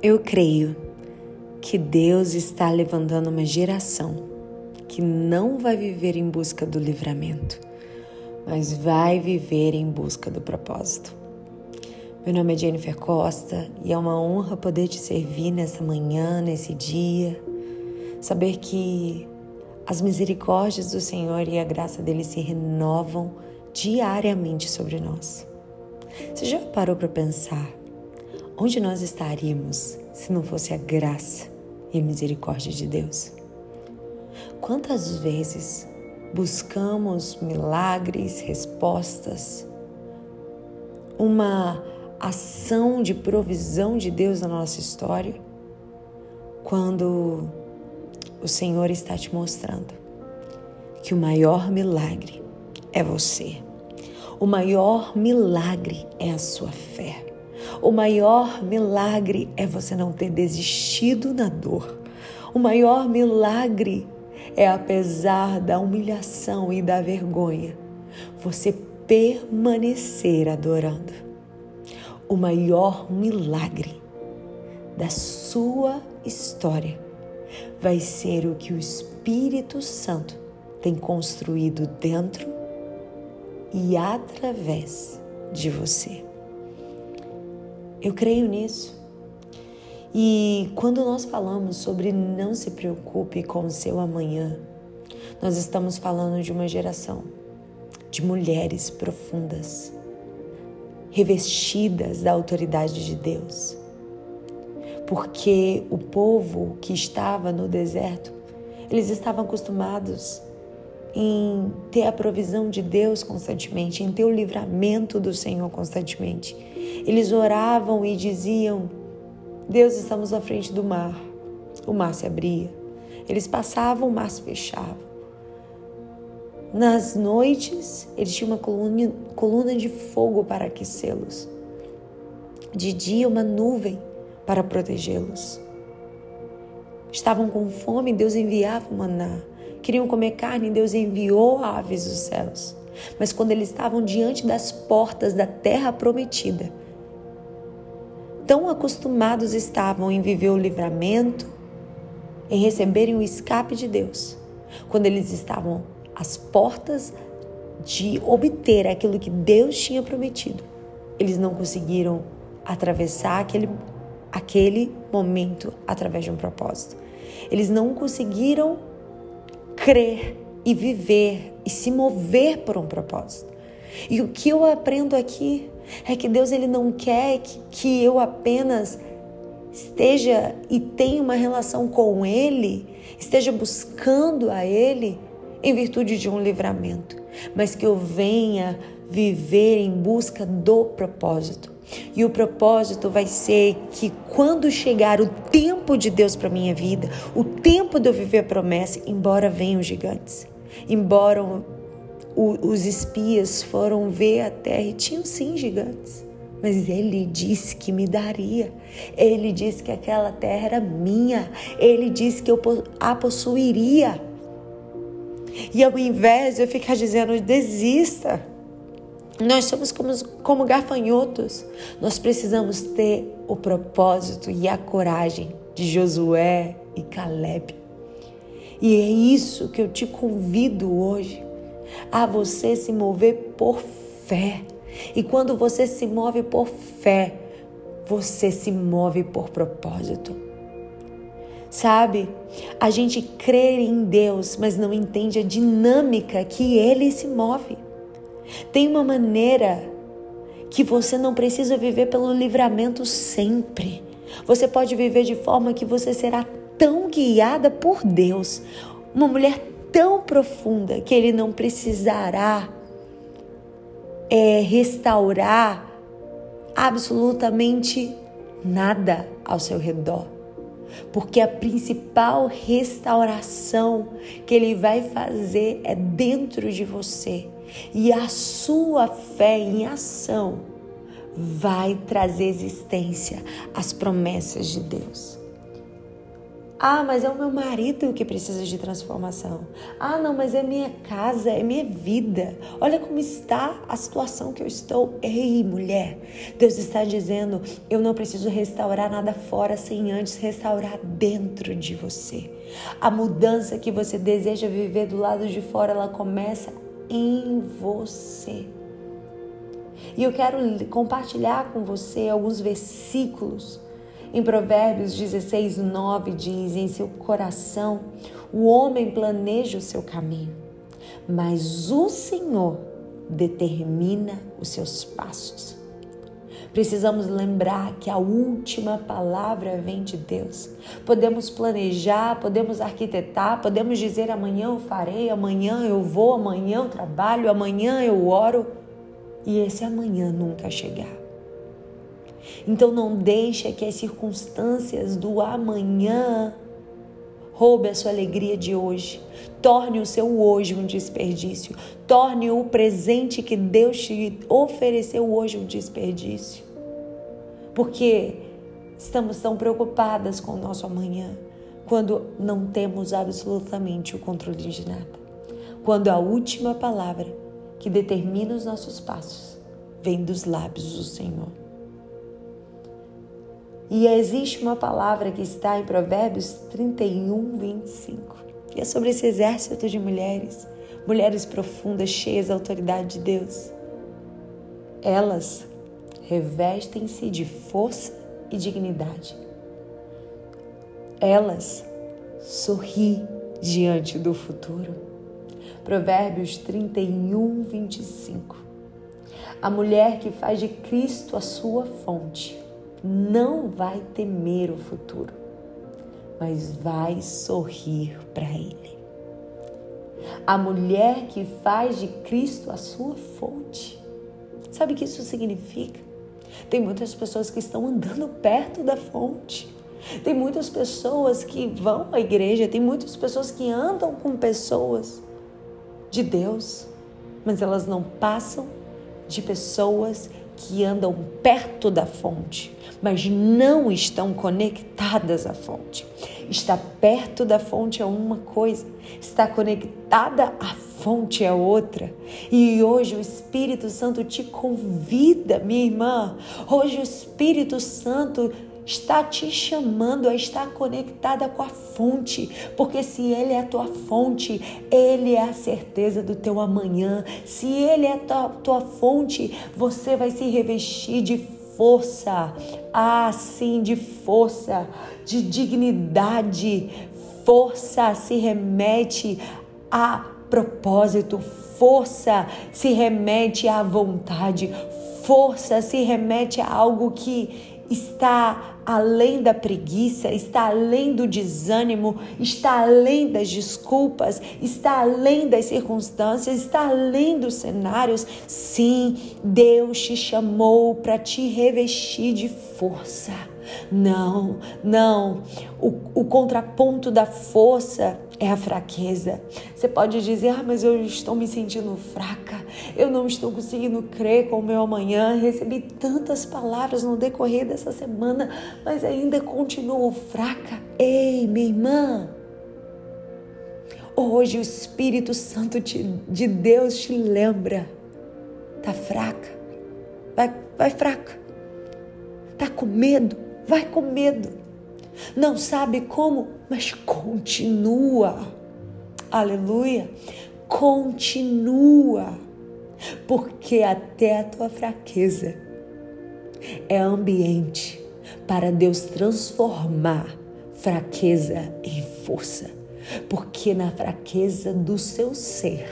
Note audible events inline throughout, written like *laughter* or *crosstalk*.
Eu creio que Deus está levantando uma geração que não vai viver em busca do livramento, mas vai viver em busca do propósito. Meu nome é Jennifer Costa e é uma honra poder te servir nessa manhã, nesse dia. Saber que as misericórdias do Senhor e a graça dele se renovam diariamente sobre nós. Você já parou para pensar Onde nós estaríamos se não fosse a graça e a misericórdia de Deus? Quantas vezes buscamos milagres, respostas, uma ação de provisão de Deus na nossa história, quando o Senhor está te mostrando que o maior milagre é você. O maior milagre é a sua fé. O maior milagre é você não ter desistido na dor. O maior milagre é, apesar da humilhação e da vergonha, você permanecer adorando. O maior milagre da sua história vai ser o que o Espírito Santo tem construído dentro e através de você. Eu creio nisso. E quando nós falamos sobre não se preocupe com o seu amanhã, nós estamos falando de uma geração de mulheres profundas, revestidas da autoridade de Deus. Porque o povo que estava no deserto, eles estavam acostumados em ter a provisão de Deus constantemente, em ter o livramento do Senhor constantemente. Eles oravam e diziam: Deus, estamos à frente do mar. O mar se abria. Eles passavam, o mar se fechava. Nas noites, eles tinham uma coluna, coluna de fogo para aquecê-los. De dia, uma nuvem para protegê-los. Estavam com fome, Deus enviava o maná. Queriam comer carne, Deus enviou aves dos céus. Mas quando eles estavam diante das portas da terra prometida, tão acostumados estavam em viver o livramento, em receberem o escape de Deus, quando eles estavam às portas de obter aquilo que Deus tinha prometido, eles não conseguiram atravessar aquele, aquele momento através de um propósito. Eles não conseguiram crer e viver e se mover por um propósito. E o que eu aprendo aqui é que Deus ele não quer que, que eu apenas esteja e tenha uma relação com Ele, esteja buscando a Ele em virtude de um livramento, mas que eu venha viver em busca do propósito. E o propósito vai ser que quando chegar o tempo de Deus para minha vida, o tempo de eu viver a promessa, embora venham gigantes, embora os espias foram ver a terra e tinham sim gigantes. Mas ele disse que me daria. Ele disse que aquela terra era minha. Ele disse que eu a possuiria. E ao invés de eu ficar dizendo desista, nós somos como, como gafanhotos. Nós precisamos ter o propósito e a coragem de Josué e Caleb. E é isso que eu te convido hoje, a você se mover por fé. E quando você se move por fé, você se move por propósito. Sabe, a gente crê em Deus, mas não entende a dinâmica que ele se move. Tem uma maneira que você não precisa viver pelo livramento sempre. Você pode viver de forma que você será tão guiada por Deus, uma mulher tão profunda que Ele não precisará é, restaurar absolutamente nada ao seu redor. Porque a principal restauração que Ele vai fazer é dentro de você e a sua fé em ação vai trazer existência às promessas de Deus. Ah, mas é o meu marido que precisa de transformação. Ah, não, mas é minha casa, é minha vida. Olha como está a situação que eu estou. Ei, mulher, Deus está dizendo: eu não preciso restaurar nada fora sem antes restaurar dentro de você. A mudança que você deseja viver do lado de fora, ela começa em você. E eu quero compartilhar com você alguns versículos em Provérbios 16, 9 diz: Em seu coração o homem planeja o seu caminho, mas o Senhor determina os seus passos. Precisamos lembrar que a última palavra vem de Deus. Podemos planejar, podemos arquitetar, podemos dizer amanhã eu farei, amanhã eu vou, amanhã eu trabalho, amanhã eu oro. E esse amanhã nunca chegar. Então não deixe que as circunstâncias do amanhã roube a sua alegria de hoje. Torne o seu hoje um desperdício. Torne o presente que Deus te ofereceu hoje um desperdício. Porque estamos tão preocupadas com o nosso amanhã quando não temos absolutamente o controle de nada. Quando a última palavra que determina os nossos passos vem dos lábios do Senhor. E existe uma palavra que está em Provérbios 31, 25. E é sobre esse exército de mulheres, mulheres profundas, cheias da autoridade de Deus. Elas revestem-se de força e dignidade. Elas sorri diante do futuro. Provérbios 31, 25. A mulher que faz de Cristo a sua fonte não vai temer o futuro, mas vai sorrir para Ele. A mulher que faz de Cristo a sua fonte. Sabe o que isso significa? Tem muitas pessoas que estão andando *laughs* perto da fonte. Tem muitas pessoas que vão à igreja, tem muitas pessoas que andam com pessoas de Deus, mas elas não passam de pessoas que andam perto da fonte, mas não estão conectadas à fonte. Estar perto da fonte é uma coisa, estar conectada à fonte é outra. E hoje o Espírito Santo te convida, minha irmã. Hoje o Espírito Santo está te chamando a estar conectada com a fonte, porque se Ele é a tua fonte, Ele é a certeza do teu amanhã. Se Ele é a tua, tua fonte, você vai se revestir de força, ah, sim, de força, de dignidade. Força se remete a propósito, força se remete à vontade, força se remete a algo que está além da preguiça, está além do desânimo, está além das desculpas, está além das circunstâncias, está além dos cenários. Sim, Deus te chamou para te revestir de força. Não, não. O, o contraponto da força é a fraqueza. Você pode dizer, ah, mas eu estou me sentindo fraca, eu não estou conseguindo crer com o meu amanhã. Recebi tantas palavras no decorrer dessa semana, mas ainda continuo fraca. Ei, minha irmã, hoje o Espírito Santo de Deus te lembra. Tá fraca, vai, vai fraca. Tá com medo, vai com medo não sabe como, mas continua. Aleluia. Continua. Porque até a tua fraqueza é ambiente para Deus transformar fraqueza em força. Porque na fraqueza do seu ser,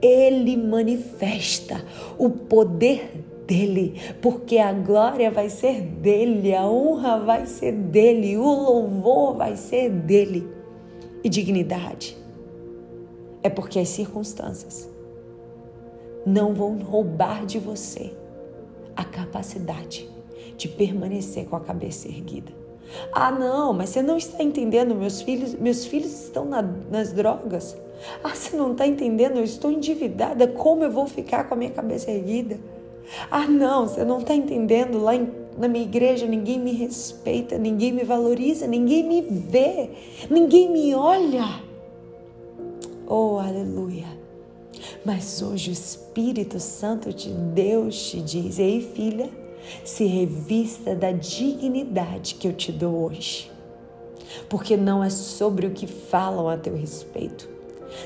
Ele manifesta o poder dele, porque a glória vai ser dele, a honra vai ser dele, o louvor vai ser dele. E dignidade é porque as circunstâncias não vão roubar de você a capacidade de permanecer com a cabeça erguida. Ah, não, mas você não está entendendo, meus filhos, meus filhos estão na, nas drogas. Ah, você não está entendendo, eu estou endividada, como eu vou ficar com a minha cabeça erguida? Ah, não, você não está entendendo. Lá em na minha igreja ninguém me respeita, ninguém me valoriza, ninguém me vê, ninguém me olha. Oh, aleluia. Mas hoje o Espírito Santo de Deus te diz: Ei, filha, se revista da dignidade que eu te dou hoje. Porque não é sobre o que falam a teu respeito,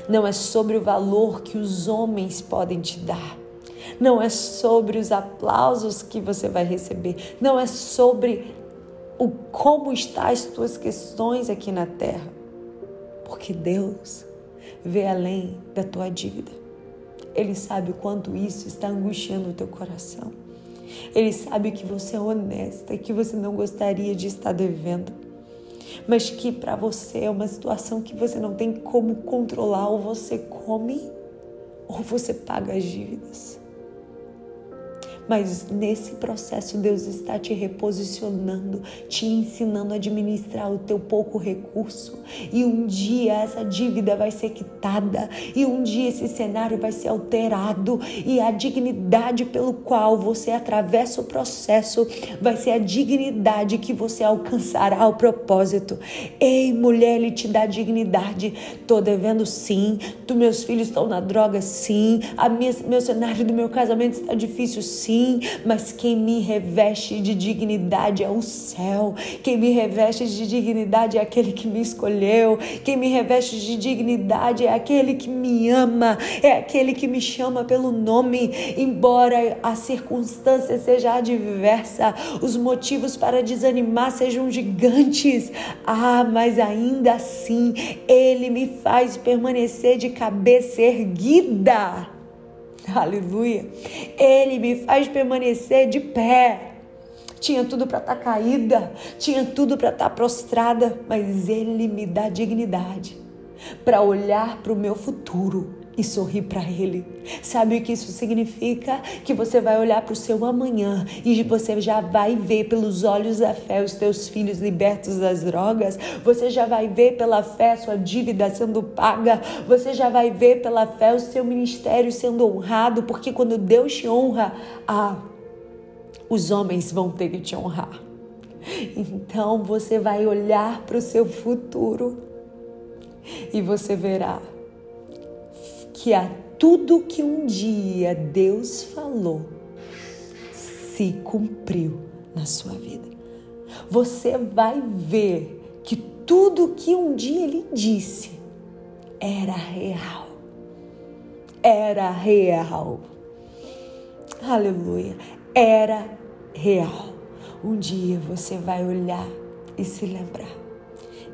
não é sobre o valor que os homens podem te dar, não é sobre os aplausos que você vai receber, não é sobre o como estão as tuas questões aqui na terra. Porque Deus vê além da tua dívida. Ele sabe o quanto isso está angustiando o teu coração. Ele sabe que você é honesta e que você não gostaria de estar devendo. Mas que para você é uma situação que você não tem como controlar, ou você come ou você paga as dívidas. Mas nesse processo, Deus está te reposicionando, te ensinando a administrar o teu pouco recurso. E um dia essa dívida vai ser quitada, e um dia esse cenário vai ser alterado, e a dignidade pelo qual você atravessa o processo vai ser a dignidade que você alcançará o propósito. Ei, mulher, ele te dá dignidade. Tô devendo sim, tu, meus filhos estão na droga sim, a minha, meu cenário do meu casamento está difícil sim mas quem me reveste de dignidade é o céu. Quem me reveste de dignidade é aquele que me escolheu. Quem me reveste de dignidade é aquele que me ama, é aquele que me chama pelo nome, embora a circunstância seja adversa, os motivos para desanimar sejam gigantes. Ah, mas ainda assim, ele me faz permanecer de cabeça erguida. *laughs* Aleluia. Ele me faz permanecer de pé. Tinha tudo para estar tá caída, tinha tudo para estar tá prostrada, mas Ele me dá dignidade para olhar para o meu futuro e sorrir para Ele. Sabe o que isso significa? Que você vai olhar para o seu amanhã e você já vai ver pelos olhos da fé os teus filhos libertos das drogas, você já vai ver pela fé sua dívida sendo paga, você já vai ver pela fé o seu ministério sendo honrado, porque quando Deus te honra, ah, os homens vão ter que te honrar. Então você vai olhar para o seu futuro e você verá que a tudo que um dia Deus falou se cumpriu na sua vida. Você vai ver que tudo que um dia ele disse era real. Era real. Aleluia. Era real. Um dia você vai olhar e se lembrar.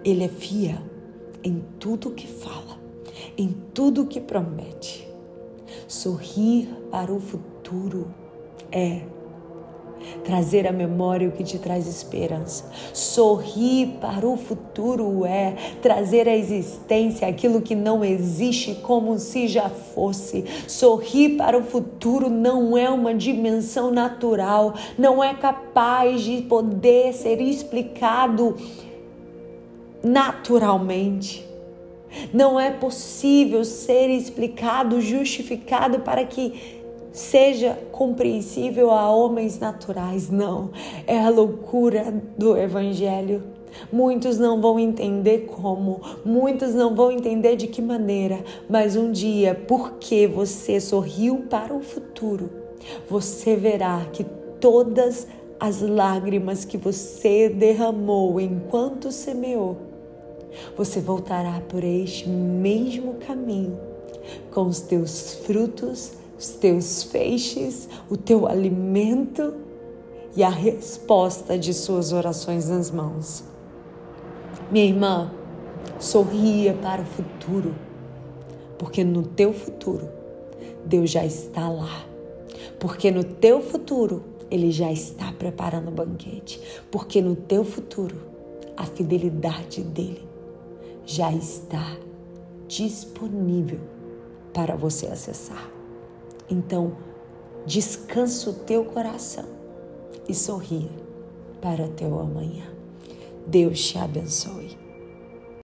Ele é fiel em tudo que fala em tudo que promete. Sorrir para o futuro é trazer à memória o que te traz esperança. Sorrir para o futuro é trazer à existência aquilo que não existe como se já fosse. Sorrir para o futuro não é uma dimensão natural, não é capaz de poder ser explicado naturalmente. Não é possível ser explicado, justificado para que seja compreensível a homens naturais. Não, é a loucura do Evangelho. Muitos não vão entender como, muitos não vão entender de que maneira, mas um dia, porque você sorriu para o futuro, você verá que todas as lágrimas que você derramou enquanto semeou você voltará por este mesmo caminho, com os teus frutos, os teus feixes, o teu alimento e a resposta de suas orações nas mãos. Minha irmã, sorria para o futuro, porque no teu futuro Deus já está lá. Porque no teu futuro ele já está preparando o banquete, porque no teu futuro a fidelidade dele já está disponível para você acessar. Então, descansa o teu coração e sorria para teu amanhã. Deus te abençoe.